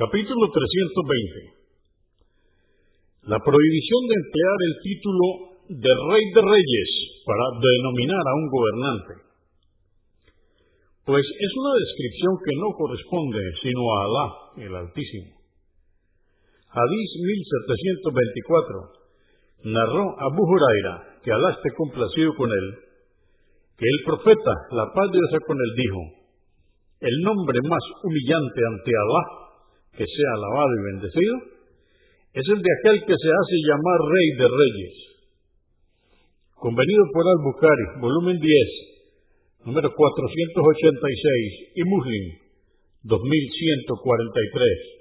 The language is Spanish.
Capítulo 320. La prohibición de emplear el título de Rey de Reyes para denominar a un gobernante. Pues es una descripción que no corresponde sino a Alá, el Altísimo. Hadís 1724. Narró Abu Huraira, que Alá esté complacido con él, que el profeta, la paz de Dios con él, dijo, el nombre más humillante ante Alá que sea alabado y bendecido, es el de aquel que se hace llamar Rey de Reyes. Convenido por Al-Bukhari, volumen 10, número 486, y Muslim, 2143.